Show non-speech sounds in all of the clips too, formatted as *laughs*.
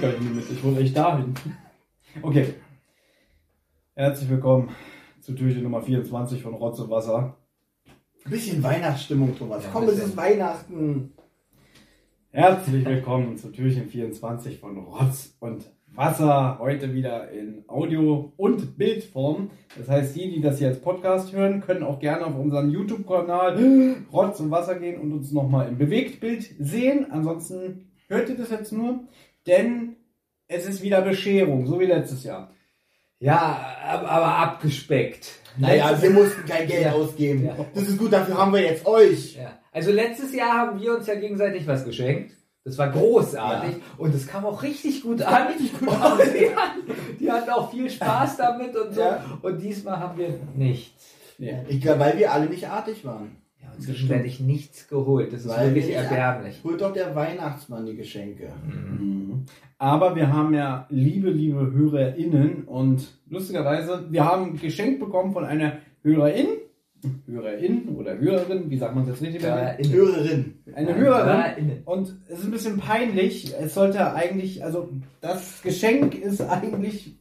Nicht mit, ich wollte echt dahin. Okay. Herzlich willkommen zu Türchen Nummer 24 von Rotz und Wasser. Bisschen Weihnachtsstimmung, Thomas. Ja, Komm, es ist Weihnachten. Herzlich willkommen zu Türchen 24 von Rotz und Wasser. Heute wieder in Audio- und Bildform. Das heißt, die, die das hier als Podcast hören, können auch gerne auf unseren YouTube-Kanal *gasps* Rotz und Wasser gehen und uns nochmal im Bewegtbild sehen. Ansonsten hört ihr das jetzt nur, denn es ist wieder Bescherung, so wie letztes Jahr. Ja, ab- aber abgespeckt. Naja, Letztes- wir mussten kein Geld Ja. ausgeben. Ja. Das ist gut, dafür haben wir jetzt euch. Ja. Also letztes Jahr haben wir uns ja gegenseitig was geschenkt. Das war großartig und es kam auch richtig gut an. Richtig gut *laughs* an. Die, hatten, die hatten auch viel Spaß damit und so. Ja. Und diesmal haben wir nichts. Ich glaube, weil wir alle nicht artig waren. Ja, uns gegenseitig nichts geholt. Das ist Weil wirklich erbärmlich. Holt doch der Weihnachtsmann die Geschenke. Mhm. Aber wir haben ja liebe, liebe HörerInnen und lustigerweise, wir haben geschenkt bekommen von einer Hörerin, Hörerin oder Hörerin, wie sagt man das richtig? Ja, in- Hörerin. Eine Hörerin. Und es ist ein bisschen peinlich. Es sollte eigentlich, also das Geschenk ist eigentlich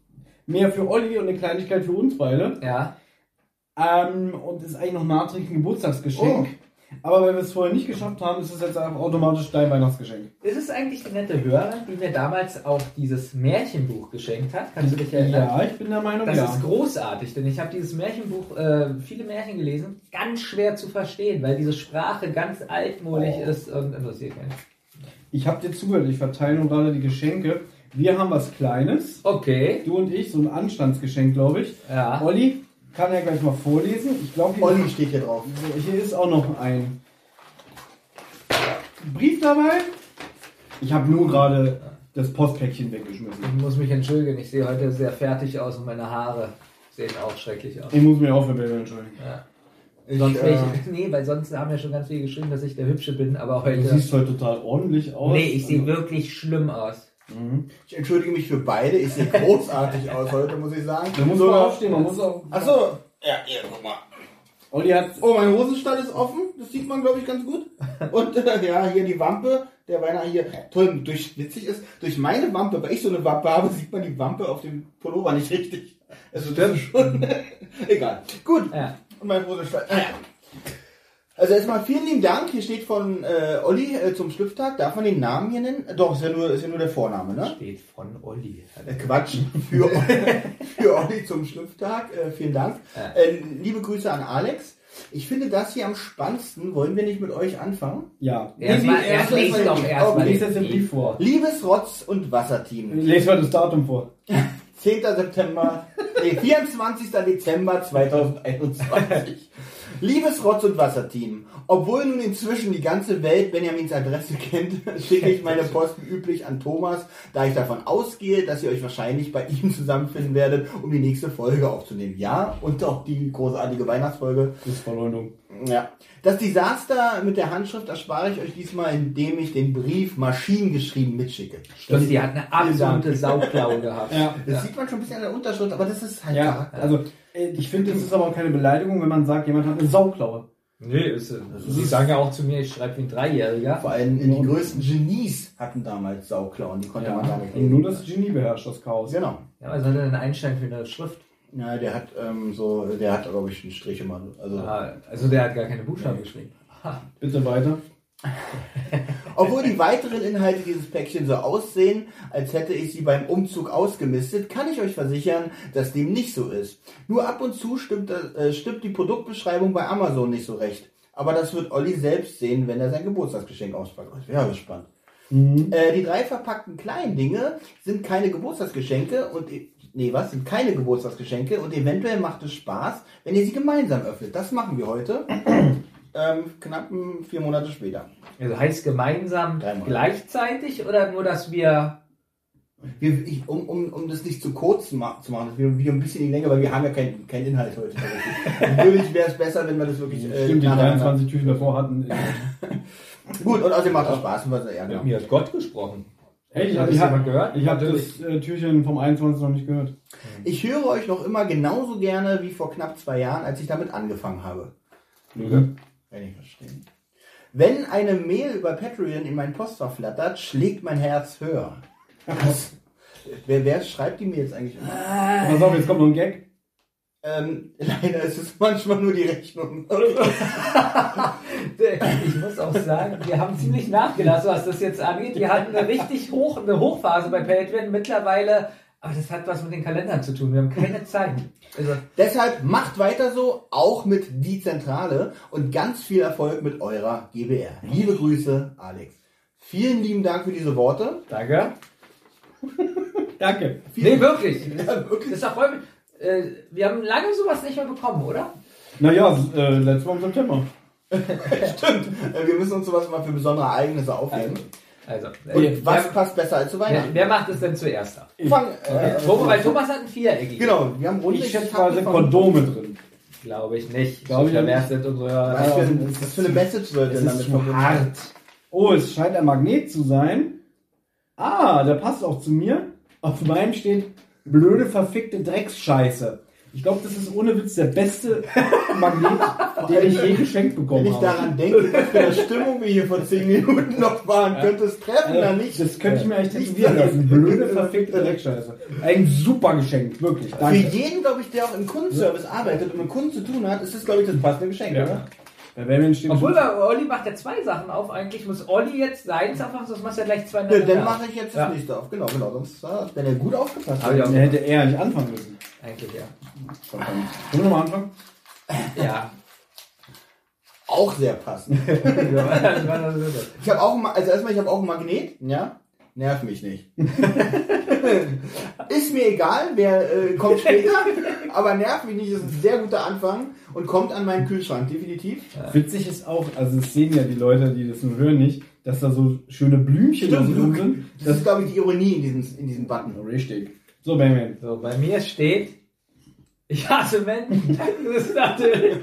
mehr für Olli und eine Kleinigkeit für uns beide. Ja. Ähm, und ist eigentlich noch nachträglich ein Geburtstagsgeschenk. Aber weil wir es vorher nicht geschafft haben, ist es jetzt einfach automatisch dein Weihnachtsgeschenk. Ist es eigentlich die nette Hörerin, die mir damals auch dieses Märchenbuch geschenkt hat? Kannst du dich erinnern? Ja, ich bin der Meinung, Das ja. ist großartig, denn ich habe dieses Märchenbuch, äh, viele Märchen gelesen, ganz schwer zu verstehen, weil diese Sprache ganz altmodisch Oh. ist und interessiert keinen. Ich habe dir zugehört, ich verteile nun gerade die Geschenke. Wir haben was Kleines. Okay, Du und ich, so ein Anstandsgeschenk, glaube ich. ja. Olli kann ja gleich mal vorlesen. Ich glaube, hier, Olli steht hier drauf. hier ist auch noch ein Brief dabei. Ich habe nur gerade das Postpäckchen weggeschmissen. Ich muss mich entschuldigen, ich sehe heute sehr fertig aus und meine Haare sehen auch schrecklich aus. Ich muss mich auch für Baby entschuldigen. Ja. Ich, Sonst äh, äh, *laughs* nee, weil sonst haben ja schon ganz viele geschrieben, dass ich der Hübsche bin, aber Du heute. siehst heute total ordentlich aus. Nee, ich sehe Also- wirklich schlimm aus. Mhm. ich entschuldige mich für beide. Ich sehe großartig *laughs* aus heute, muss ich sagen. Man muss sogar aufstehen, man muss auch. Achso. Ja, hier, guck mal. Olli hat. Oh, mein Hosenstall ist offen. Das sieht man, glaube ich, ganz gut. Und äh, ja, hier die Wampe. Der Weihnachten hier. Toll, durch, witzig ist, durch meine Wampe, weil ich so eine Wampe habe, sieht man die Wampe auf dem Pullover nicht richtig. Also das ist schon. *laughs* Egal. Gut. Ja. Und mein Hosenstall. Naja. Also erstmal vielen lieben Dank. Hier steht von äh, Olli äh, zum Schlüpftag. Darf man den Namen hier nennen? Doch, ist ja nur, ist ja nur der Vorname, ne? Steht von Olli. Äh, Quatsch. Für, *laughs* für Olli zum Schlüpftag. Äh, vielen Dank. Äh, liebe Grüße an Alex. Ich finde das hier am spannendsten. Wollen wir nicht mit euch anfangen? Ja. Erstmal, Nee, erst doch erstmal okay, Lies jetzt den Brief vor. Liebes Rotz- und Wasserteam. Lest mal das Datum vor. *laughs* 10. September, nee, 24. Dezember 2021. *laughs* Liebes Rotz- und Wasserteam, obwohl nun inzwischen die ganze Welt Benjamins Adresse *laughs* kennt, schicke ich meine Post wie üblich an Thomas, da ich davon ausgehe, dass ihr euch wahrscheinlich bei ihm zusammenfinden werdet, um die nächste Folge aufzunehmen. Ja, und auch die großartige Weihnachtsfolge. Das ist Verleumdung. Ja. Das Desaster mit der Handschrift erspare ich euch diesmal, indem ich den Brief maschinengeschrieben mitschicke. Stimmt, die hat eine absolute Sauklaue gehabt. Ja. Das sieht man schon ein bisschen an der Unterschrift, aber das ist halt Ja, also äh, ich finde, es ist aber auch keine Beleidigung, wenn man sagt, jemand hat eine Sauklaue. Nee, ist, also Sie sagen ja auch zu mir, ich schreibe wie ein Dreijähriger. Vor allem die größten Genies hatten damals Sauklauen, die konnte man gar nicht lesen. nur das Genie beherrscht das Chaos. Genau. Ja, was hat er denn Einstein für eine Schrift? Ja, der hat ähm, so, der hat glaube ich einen Strich immer. Also, Ah, Also der hat gar keine Buchstaben geschrieben. Bitte weiter. *laughs* obwohl die weiteren Inhalte dieses Päckchen so aussehen, als hätte ich sie beim Umzug ausgemistet, kann ich euch versichern, dass dem nicht so ist. Nur ab und zu stimmt, äh, stimmt die Produktbeschreibung bei Amazon nicht so recht. Aber das wird Olli selbst sehen, wenn er sein Geburtstagsgeschenk auspackt. Ich bin Ja, gespannt. Äh, die drei verpackten kleinen Dinge sind keine Geburtstagsgeschenke und nee, was sind keine Geburtstagsgeschenke und eventuell macht es Spaß, wenn ihr sie gemeinsam öffnet. Das machen wir heute. *clears throat* ähm, knapp vier Monate später. Also heißt gemeinsam gleichzeitig oder nur, dass wir. Wir, ich, um, um, um das nicht zu kurz ma zu machen, das wird wieder ein bisschen in die Länge, weil wir haben ja keinen kein Inhalt heute. *laughs* Natürlich wäre es besser, wenn wir das wirklich äh, Stimmt, die nacheinander- 23 Türchen davor hatten. *laughs* Gut, und außerdem macht es Spaß. Ja, genau. Mit mir hat Gott gesprochen. Hey, ich Hat habe ich gehört? ich hab Natürlich. das äh, Türchen vom 21 noch nicht gehört. Ich höre euch noch immer genauso gerne wie vor knapp zwei Jahren, als ich damit angefangen habe. Mhm. Kann ich verstehen. Wenn eine Mail über Patreon in mein Postfach flattert, schlägt mein Herz höher. Was? Wer, wer schreibt die mir jetzt eigentlich immer? Pass auf, jetzt kommt noch ein Gag. Ähm, *laughs* leider ist es manchmal nur die Rechnung. *laughs* Ich muss auch sagen, wir haben ziemlich nachgelassen, was das jetzt angeht. Wir hatten eine richtig hoch, eine Hochphase bei Patreon. Mittlerweile, aber das hat was mit den Kalendern zu tun. Wir haben keine Zeit. Also, Deshalb macht weiter so, auch mit die Zentrale und ganz viel Erfolg mit eurer GBR. Liebe Grüße, Alex. Vielen lieben Dank für diese Worte. danke. Danke. Nee, wirklich. Ja, wirklich. Das ist doch voll, äh, wir haben lange sowas nicht mehr bekommen, oder? Naja, äh, letztes Mal im September. *laughs* Stimmt. Äh, Wir müssen uns sowas mal für besondere Ereignisse aufheben. Also, Und äh, was wer, passt besser als zu wer, Weihnachten? wer macht es denn zuerst ab? Fang, äh, Thomas, weil Thomas hat ein Viereckig. genau, wir haben runde Ich schätze mal, sind Kondome drin. Glaube ich nicht. Glaube ich verwehrt sind unsere Was für, ein, was für eine Message wird Es denn ist damit zu verbunden? hart. Oh, es scheint ein Magnet zu sein. Ah, der passt auch zu mir. Auf meinem steht blöde, verfickte Drecksscheiße. Ich glaube, das ist ohne Witz der beste *laughs* Magnet, den ich je geschenkt bekommen Wenn ich habe. daran denke, was für eine Stimmung wir hier vor 10 Minuten noch waren, könnte es treffen, Äh, dann nicht. Das könnte ich mir echt Nicht sein. lassen. Blöde, verfickte Dreckscheiße. Ein super Geschenk, wirklich. Für Danke. jeden, glaube ich, der auch im Kundenservice arbeitet und mit Kunden zu tun hat, ist das, glaube ich, das passende Geschenk, Ja. oder? Bei Batman steht Obwohl, wir- Olli macht ja zwei Sachen auf. Eigentlich muss Olli jetzt seins aufmachen, sonst machst du ja gleich zwei Ja, nacheinander. dann mache ich jetzt das Ja. nächste auf. Genau, genau. Sonst, äh, wenn er gut aufgepasst Hab ich hat. auch. Der hätte eher nicht anfangen müssen. Eigentlich, ja. Wollen wir nochmal anfangen? *laughs* Ja. Auch sehr passend. *laughs* Ich habe auch, ein Ma- also erstmal, ich habe auch ein Magnet, ja. Nerv mich nicht. *laughs* ist mir egal, wer äh, kommt später, aber nerv mich nicht, ist ein sehr guter Anfang und kommt an meinen Kühlschrank, definitiv. Witzig ist auch, also das sehen ja die Leute, die das nur hören, nicht, dass da so schöne Blümchen Stimmt, drin sind. Das ist, glaube ich, die Ironie in diesem, in diesem Button. richtig. So, Batman. So, bei mir steht, ich hasse Menschen. *laughs* Das ist natürlich.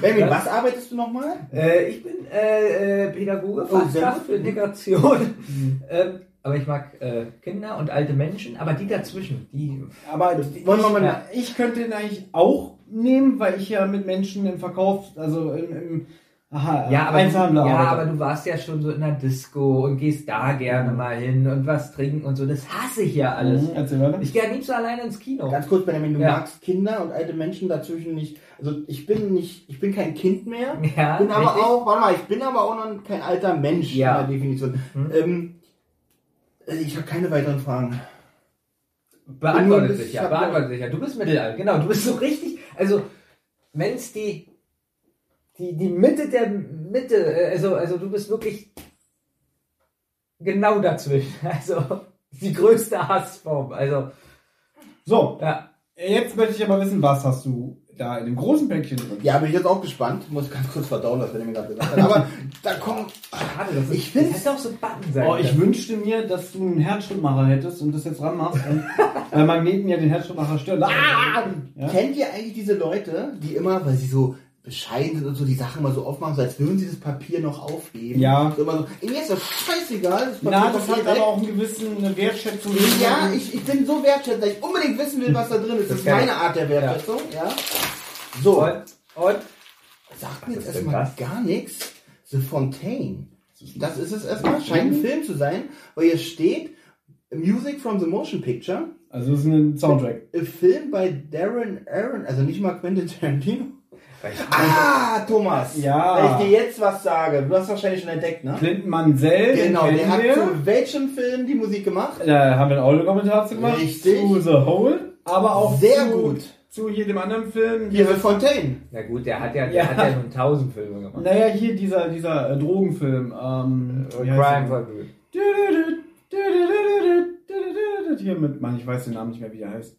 Benjamin, Was? was arbeitest du nochmal? Äh, ich bin äh, äh, Pädagoge, Oh, Fachkraft für Integration. ähm, aber ich mag äh, Kinder und alte Menschen, aber die dazwischen, die. Aber wollen wir mal- ja, ich könnte den eigentlich auch nehmen, weil ich ja mit Menschen im Verkauf, also im, im aha, Ja, aber, du, ja, aber du warst ja schon so in der Disco und gehst da gerne mal hin und was trinken und so. Das hasse ich ja alles. Mhm, Erzähl weiter. Ich gehe am liebsten alleine ins Kino. Ganz kurz, Benjamin, du Ja. magst Kinder und alte Menschen dazwischen nicht. Also ich bin nicht, ich bin kein Kind mehr. Ja, bin aber richtig. auch, warte mal, ich bin aber auch noch kein alter Mensch Ja. in der Definition. Mhm. Ähm, äh, ich habe keine weiteren Fragen. Beantwortet sich, ja, beantwortet sich, ja. Du bist mittelalter, genau. Du bist so richtig, also, wenn es die, die, die Mitte der Mitte, äh, also, also du bist wirklich genau dazwischen. *laughs* Also, die größte Hassform. Also, So, ja. jetzt möchte ich aber wissen, was hast du da in dem großen Päckchen drin? Ja, bin ich jetzt auch gespannt. Muss ganz kurz verdauen, was Benjamin gerade gesagt hat. *laughs* Aber da kommt. Schade, das, ist, Ich das hätte auch so Button sein Oh, ich können. wünschte mir, dass du einen Herzschrittmacher hättest und das jetzt ranmachst. Und, *laughs* weil Magneten ja den Herzschrittmacher stören. Ah! Ja? Kennt ihr eigentlich diese Leute, die immer, weil sie so bescheiden sind und so die Sachen mal so aufmachen, so als würden sie das Papier noch aufheben? Ja. So immer so, mir ist das scheißegal. Das Papier Na, das hat aber auch einen gewissen eine Wertschätzung. Ja, ich, ich bin so wertschätzend, dass ich unbedingt wissen will, was da drin ist. Das Das ist meine. Art der Wertschätzung. Ja. So, Und, und, sagt mir jetzt erstmal das? gar nichts. The Fontaine. Das ist es erstmal. Scheint ein Film zu sein, weil hier steht Music from the Motion Picture. Also das ist ein Soundtrack. A Film bei Darren Aaron, also nicht mal Quentin Tarantino. Ah, Thomas. Ja. Wenn ich dir jetzt was sage, du hast wahrscheinlich schon entdeckt, ne? Clinton Mansell. Genau, der hat wir. zu welchem Film die Musik gemacht? Da haben wir einen Audiokommentar zu gemacht. Richtig. Zu The Hole. Aber auch Sehr zu, gut. zu jedem anderen Film. Hier The Fontaine. na gut, der hat ja, der Ja. hat ja nun tausend Filme gemacht. Naja, hier dieser, dieser äh, Drogenfilm. Ähm, heißt Crime Good. Hier mit, Mann, ich weiß den Namen nicht mehr, wie der heißt.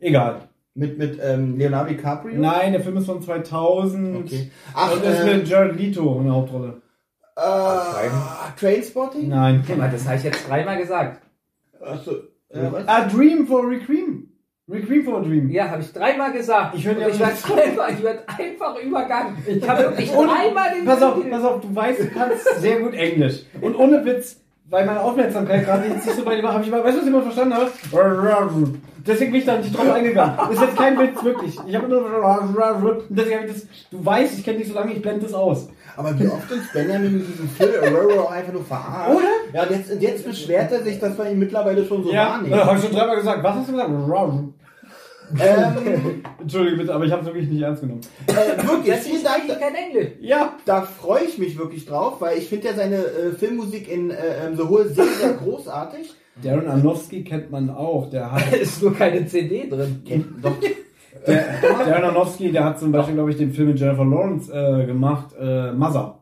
Egal. Mit, mit ähm, Leonardo DiCaprio? Nein, der Film ist von 2000. Okay. Ach, und ist äh, mit Jared Leto in der Hauptrolle. äh, Trainspotting? Nein. Guck mal, das habe ich jetzt dreimal gesagt. Achso. Äh, was? A Dream for Requiem. Requiem for a Dream. Ja, habe ich dreimal gesagt. Ich höre dir Und ich einfach, ich werd einfach übergangen. Ich habe wirklich Und- dreimal den Pass auf, Film pass auf, du weißt, du kannst sehr gut Englisch. Und ohne Witz, weil meine Aufmerksamkeit gerade nicht so bei dem habe ich mal, weißt du, was ich mal verstanden habe? Deswegen bin ich da nicht drauf eingegangen. Das ist jetzt kein Witz, wirklich. Ich habe nur und deswegen habe ich das, du weißt, ich kenne dich so lange, ich blende das aus. Aber wie oft uns Benjamin mit diesem Phil Aurora einfach nur verarscht. Oder? Ja, und jetzt, und jetzt beschwert er sich, dass wir ihn mittlerweile schon so Ja, wahrnehmen. habe ich schon dreimal gesagt. Was hast du gesagt? Ähm, *laughs* Entschuldige bitte, aber ich habe es wirklich nicht ernst genommen. äh, wirklich, Das ist eigentlich kein Englisch. Ja, Da freue ich mich wirklich drauf, weil ich finde ja seine äh, Filmmusik in äh, ähm, The Hole sehr, sehr großartig. Darren Aronofsky kennt man auch. Der hat *laughs* Da ist nur keine CD drin. Kennt doch. *laughs* Der, der Aronofsky, der hat zum Beispiel, glaube ich, den Film mit Jennifer Lawrence äh, gemacht, äh, Mother.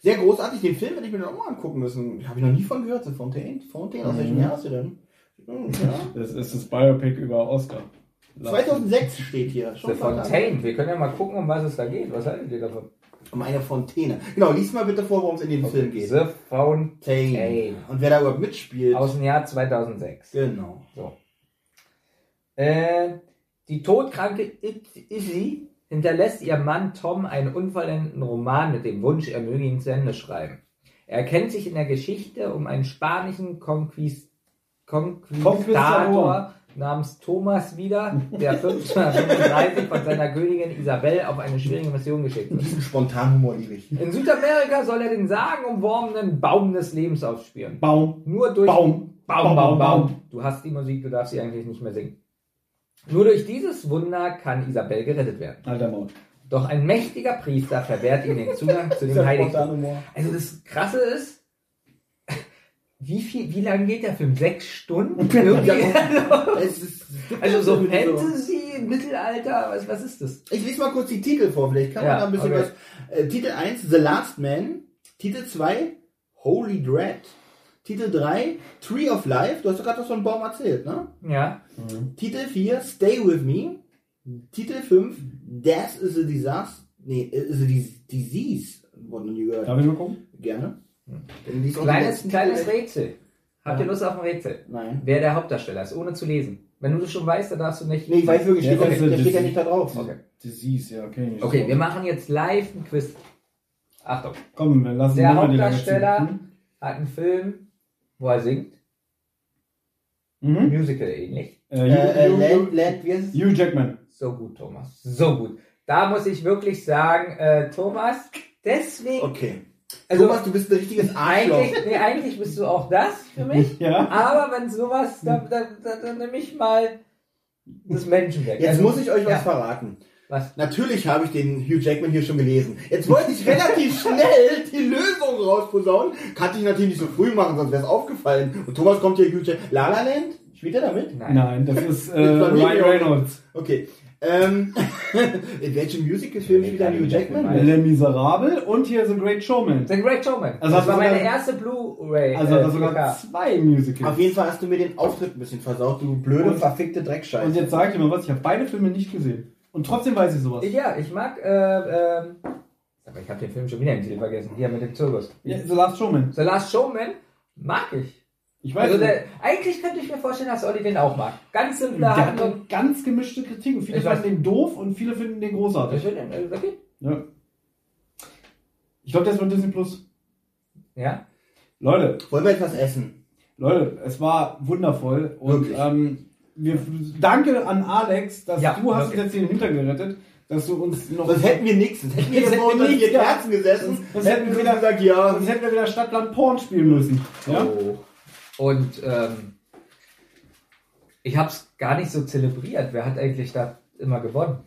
Sehr großartig. Den Film hätte ich mir dann auch mal angucken müssen. Habe ich noch nie von gehört. The Fontaine? Fontaine, aus welchem Jahr ist der denn? Hm, Ja. Das ist das Biopic über Oscar. 2006 steht hier. Schon The Fontaine. Wir können ja mal gucken, um was es da geht. Was haltet ihr davon? Um eine Fontäne. Genau, lies mal bitte vor, worum es in dem Film geht. The Fontaine. Fontaine. Und wer da überhaupt mitspielt. Aus dem Jahr 2006. genau. So. Äh, die todkranke It- Izzy hinterlässt ihrem Mann Tom einen unvollendeten Roman mit dem Wunsch, er möge ihn zu Ende schreiben. Er erkennt sich in der Geschichte um einen spanischen Conquist Conquistator Conquistador. Namens Thomas wieder, der *laughs* 1535 von seiner Königin Isabel auf eine schwierige Mission geschickt wird. *laughs* diesen spontanen Humor liebe ich. In Südamerika soll er den sagenumworbenen Baum des Lebens aufspüren. Baum. Nur durch Baum. Baum, Baum, Baum. Baum. Du hast die Musik, du darfst sie eigentlich nicht mehr singen. Nur durch dieses Wunder kann Isabel gerettet werden. Alter Maul. Doch ein mächtiger Priester verwehrt ihm den Zugang zu dem *laughs* Heiligtum. Humor. Also das Krasse ist, wie viel, wie lange geht der Film? Sechs Stunden? *laughs* Ja, Irgendwie? es *laughs* ist, Also so Fantasy, Mittelalter, was, was ist das? Ich lese mal kurz die Titel vor, vielleicht kann man Ja, da ein bisschen okay. was. Äh, Titel 1, The Last Man. Titel 2, Holy Dread. Titel 3, Tree of Life. Du hast doch gerade was von Baum erzählt, ne? Ja. Titel 4, Stay With Me. Titel 5, Death is a Disaster. Nee, is a Dis- Disease. Wurde noch nie gehört. Darf ich mal gucken? Gerne. Kleines, letzten kleines. Rätsel. Habt ihr Lust auf ein Rätsel? Nein. Wer der Hauptdarsteller ist, ohne zu lesen. Wenn du das schon weißt, dann darfst du nicht. Nee, ich weiß wirklich, Ja, steht, ist nicht- der steht ja nicht da drauf. Okay. Disease, ja, okay. Okay, wir machen jetzt live ein Quiz. Achtung. Komm, wir lassen Der Hauptdarsteller ziehen. hat einen Film, wo er singt. Mhm. Musical ähnlich. Äh, Äh, äh, Hugh, Land, Hugh, Land, wie heißt es? Hugh Jackman. So gut, Thomas. So gut. Da muss ich wirklich sagen, äh, Thomas, deswegen. Okay. Also, Thomas, du bist ein richtiges Arschloch. eigentlich, nee, eigentlich bist du auch das für mich. Ja. Aber wenn sowas, dann, dann, dann, dann nehme ich mal das Menschen weg. Jetzt Also, muss ich euch was ja. verraten. Was? Natürlich habe ich den Hugh Jackman hier schon gelesen. Jetzt wollte ich relativ *laughs* schnell die Lösung rausposaunen. Kannte ich natürlich nicht so früh machen, sonst wäre es aufgefallen. Und Thomas kommt hier Hugh Jackman. La La Land? Spielt er damit? Nein. Nein, das ist *laughs* äh, Ryan Reynolds. Okay. Ähm, *laughs* in welchem Musical-Film spielt er Hugh Jackman? Le Miserable und hier The Great Showman. The Great Showman. Also das war meine erste Blu-ray. Also äh, sogar 4K. zwei Musicals. Auf jeden Fall hast du mir den Auftritt ein bisschen versaut, du blöde, Und- verfickte Dreckscheiße. Und jetzt sag ich dir mal was, ich habe beide Filme nicht gesehen. Und trotzdem weiß ich sowas. Ja, ich mag, äh, ähm, aber ich habe den Film schon wieder im Titel vergessen. Hier mit dem Zirkus. Ja, The Last Showman. The Last Showman mag ich. Ich weiß Also nicht. der, eigentlich könnte ich mir vorstellen, dass Olli den auch mag. Ganz simple Der hat Handlung. ganz gemischte Kritiken. Viele Ich weiß. fanden den doof und viele finden den Ich großartig. finde den, also, okay. Ja. Ich glaube, das ist von Disney Plus. Ja. Leute, Wollen wir etwas essen? Leute, es war wundervoll. Und ähm, wir, danke an Alex, dass Ja, du hast uns jetzt hier den Hinter gerettet, dass du uns noch. Sonst hätten wir nichts. Sonst hätten wir hätten wir unseren vier. Kerzen gesessen. Sonst- sonst hätten wir wieder- gesagt, ja. Sonst hätten wir wieder Stadtland Porn spielen müssen. Ja? Oh. Und ähm, ich habe es gar nicht so zelebriert. Wer hat eigentlich da immer gewonnen?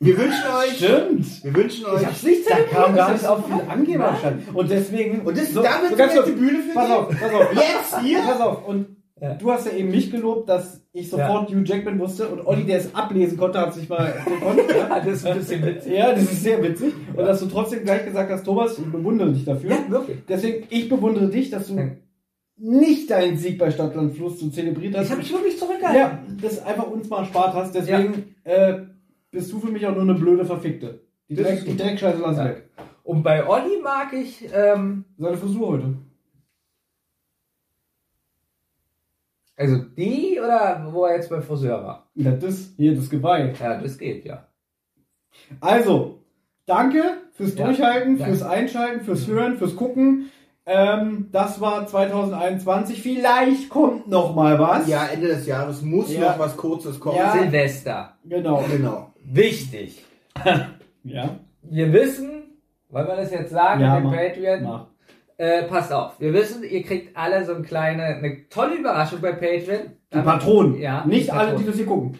Wir wünschen euch, Stimmt. wir wünschen euch. nicht Da kam gar nicht ist viel Angeberschein. Und deswegen. Und das, so, damit so ganz kurz, jetzt die Bühne für Pass dich. auf, pass auf. Jetzt hier? Pass auf. Und Ja. du hast ja eben mich gelobt, dass ich sofort Hugh Jackman wusste und Olli, der es ablesen konnte, hat sich mal gekonnt. Ja, *laughs* Ja? das ist ein bisschen witzig. ja, das ist sehr witzig. Und dass du trotzdem gleich gesagt hast, Thomas, ich bewundere dich dafür. Ja, wirklich. Deswegen, ich bewundere dich, dass du Ja. Nicht deinen Sieg bei Stadtland Fluss so zelebriert hast. Das habe ich wirklich zurückgehalten. ja, das einfach uns mal erspart hast. Deswegen äh, bist du für mich auch nur eine blöde Verfickte. Die, Dreck, die. Dreckscheiße lass Ja. weg. Und bei Olli mag ich, ähm, Seine Frisur heute. also die oder wo er jetzt beim Friseur war. Ja, das, hier, das Geweih. Ja, das geht, ja. Also, danke fürs Ja, Durchhalten, danke. fürs Einschalten, fürs Hören, fürs Gucken. Ähm, das war 2021. Vielleicht kommt noch mal was. Ja, Ende des Jahres muss Ja. noch was Kurzes kommen. Ja. Silvester. Genau. Genau. Wichtig. *laughs* Ja. Wir wissen, wollen wir das jetzt sagen, Ja, mach. Patreon? Mach. Äh, passt auf. Wir wissen, ihr kriegt alle so eine kleine, eine tolle Überraschung bei Patreon. Die Patronen. Ja. Nicht die alle, die Patronen. das hier gucken.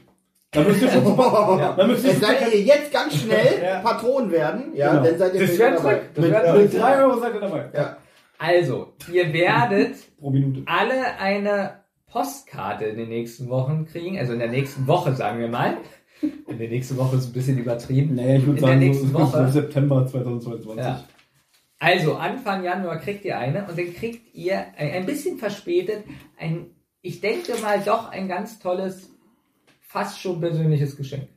Da müsst ihr *laughs* schon. Ja. Da müsst ihr Es seid ihr jetzt ganz schnell *laughs* Ja. Patron werden, ja, Genau. dann seid ihr Das wäre dabei. Mit- Mit Trick. 3 Euro seid ihr dabei. Ja. Also, ihr werdet *laughs* alle eine Postkarte in den nächsten Wochen kriegen. Also in der nächsten Woche, sagen wir mal. In der nächsten Woche ist ein bisschen übertrieben. Nee, ich würde in der sagen, nächsten so, Woche. September 2022. Ja. Also, Anfang Januar kriegt ihr eine und dann kriegt ihr ein bisschen verspätet ein, ich denke mal, doch ein ganz tolles, fast schon persönliches Geschenk.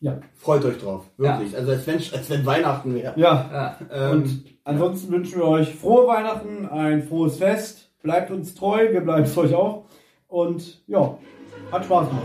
Ja. Freut euch drauf, wirklich. Also als wenn, als wenn Weihnachten wäre. Ja. Ja. Ähm, Und ansonsten wünschen wir euch frohe Weihnachten, ein frohes Fest. Bleibt uns treu, wir bleiben es euch auch. Und ja, hat Spaß gemacht.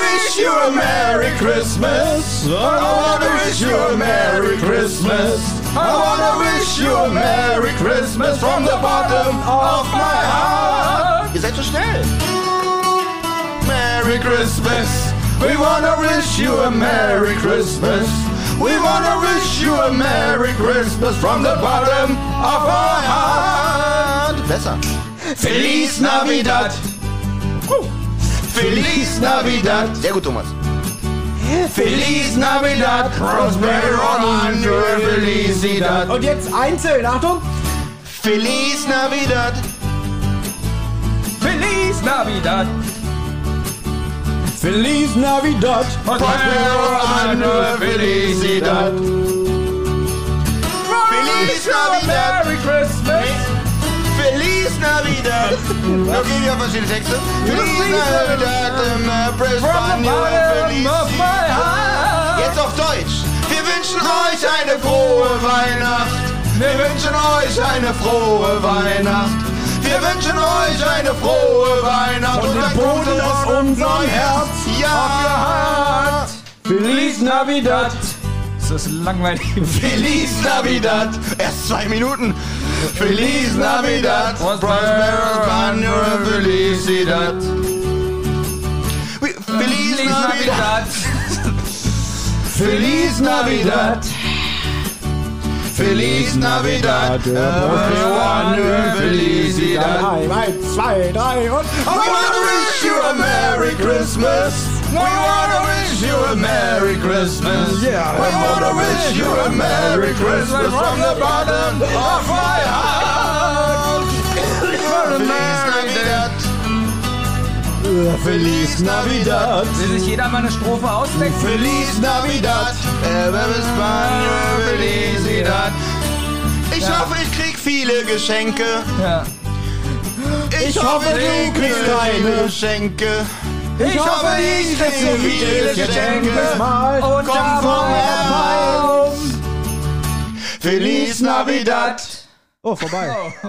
wish you a Merry Christmas. I wanna wish you a Merry Christmas. I wanna wish you a Merry Christmas from the bottom of my heart. Ihr seid so schnell. Merry Christmas. We wanna wish you a Merry Christmas. We wanna wish you a Merry Christmas from the bottom of our heart. Besser. Feliz Navidad. Feliz Navidad. Sehr gut, Thomas. Feliz Navidad. Prospero año felicidad. Und jetzt einzeln, Achtung! Feliz Navidad. Feliz Navidad! Feliz Navidad! Prospero año felicidad. Feliz Navidad. Merry Christmas! Navidad. Okay, wir haben verschiedene Texte. Feliz Navidad. ähm, Prospero felicidad. Jetzt auf Deutsch. Wir wünschen euch eine frohe Weihnacht. Wir wünschen euch eine frohe Weihnacht. Wir wünschen euch eine frohe Weihnacht. Von dem ein Boden aus unserem Herz Ja. Feliz Navidad! Das ist langweilig. *laughs* Feliz Navidad. Erst zwei Minuten. Feliz Navidad. Prosperous Banner Felicidad. Feliz Navidad. Feliz Navidad. Feliz Navidad. Banner Felicidad. Eins, zwei, drei und. We wanna wish you a Merry Christmas. We wanna wish you a Merry Christmas. Yeah. We wanna wish you a Merry Christmas from the bottom of my heart. Feliz Navidad. Feliz Navidad. Will sich jeder mal eine Strophe ausdenken? Feliz Navidad. España Felicidad. Ich hoffe, ich krieg viele Geschenke. Ja. Ich hoffe, du kriegst keine Geschenke. Ich hoffe, ich krieg viele Geschenke. Mal. Und Komm vom Herrn. Feliz Navidad. Oh, vorbei. Oh.